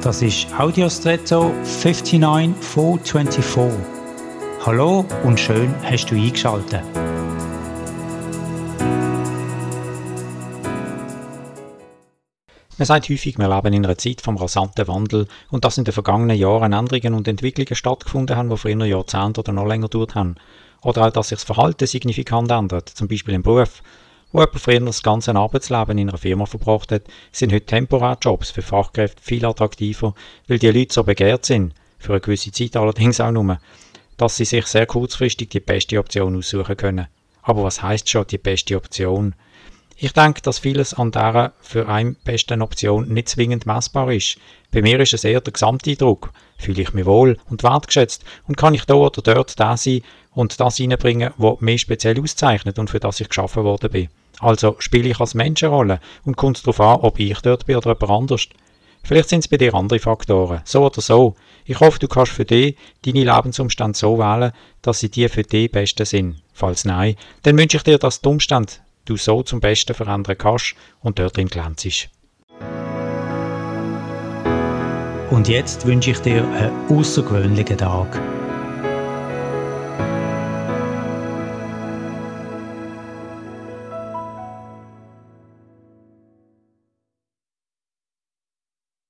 Das ist Audiostretto 59424. Hallo und schön hast du eingeschaltet. Man sagt häufig, wir leben in einer Zeit vom rasanten Wandel und dass in den vergangenen Jahren Änderungen und Entwicklungen stattgefunden haben, die früher Jahrzehnte oder noch länger gedauert haben. Oder auch, dass sich das Verhalten signifikant ändert, zum Beispiel im Beruf. Wo jemand früher das ganze Arbeitsleben in einer Firma verbracht hat, sind heute temporäre Jobs für Fachkräfte viel attraktiver, weil die Leute so begehrt sind, für eine gewisse Zeit allerdings auch nur, dass sie sich sehr kurzfristig die beste Option aussuchen können. Aber was heißt schon die beste Option? Ich denke, dass vieles an dieser für einen besten Option nicht zwingend messbar ist. Bei mir ist es eher der Gesamteindruck. Fühle ich mich wohl und wertgeschätzt und kann ich da oder dort da sein und das reinbringen, was mich speziell auszeichnet und für das ich geschaffen worden bin. Also spiele ich als Menschenrolle und kommt darauf an, ob ich dort bin oder jemand anders. Vielleicht sind es bei dir andere Faktoren, so oder so. Ich hoffe, du kannst für dich deine Lebensumstände so wählen, dass sie dir für dich besten sind. Falls nein, dann wünsche ich dir, dass die Umstände du so zum Besten verändern kannst und dort drin glänzest. Und jetzt wünsche ich dir einen außergewöhnlichen Tag.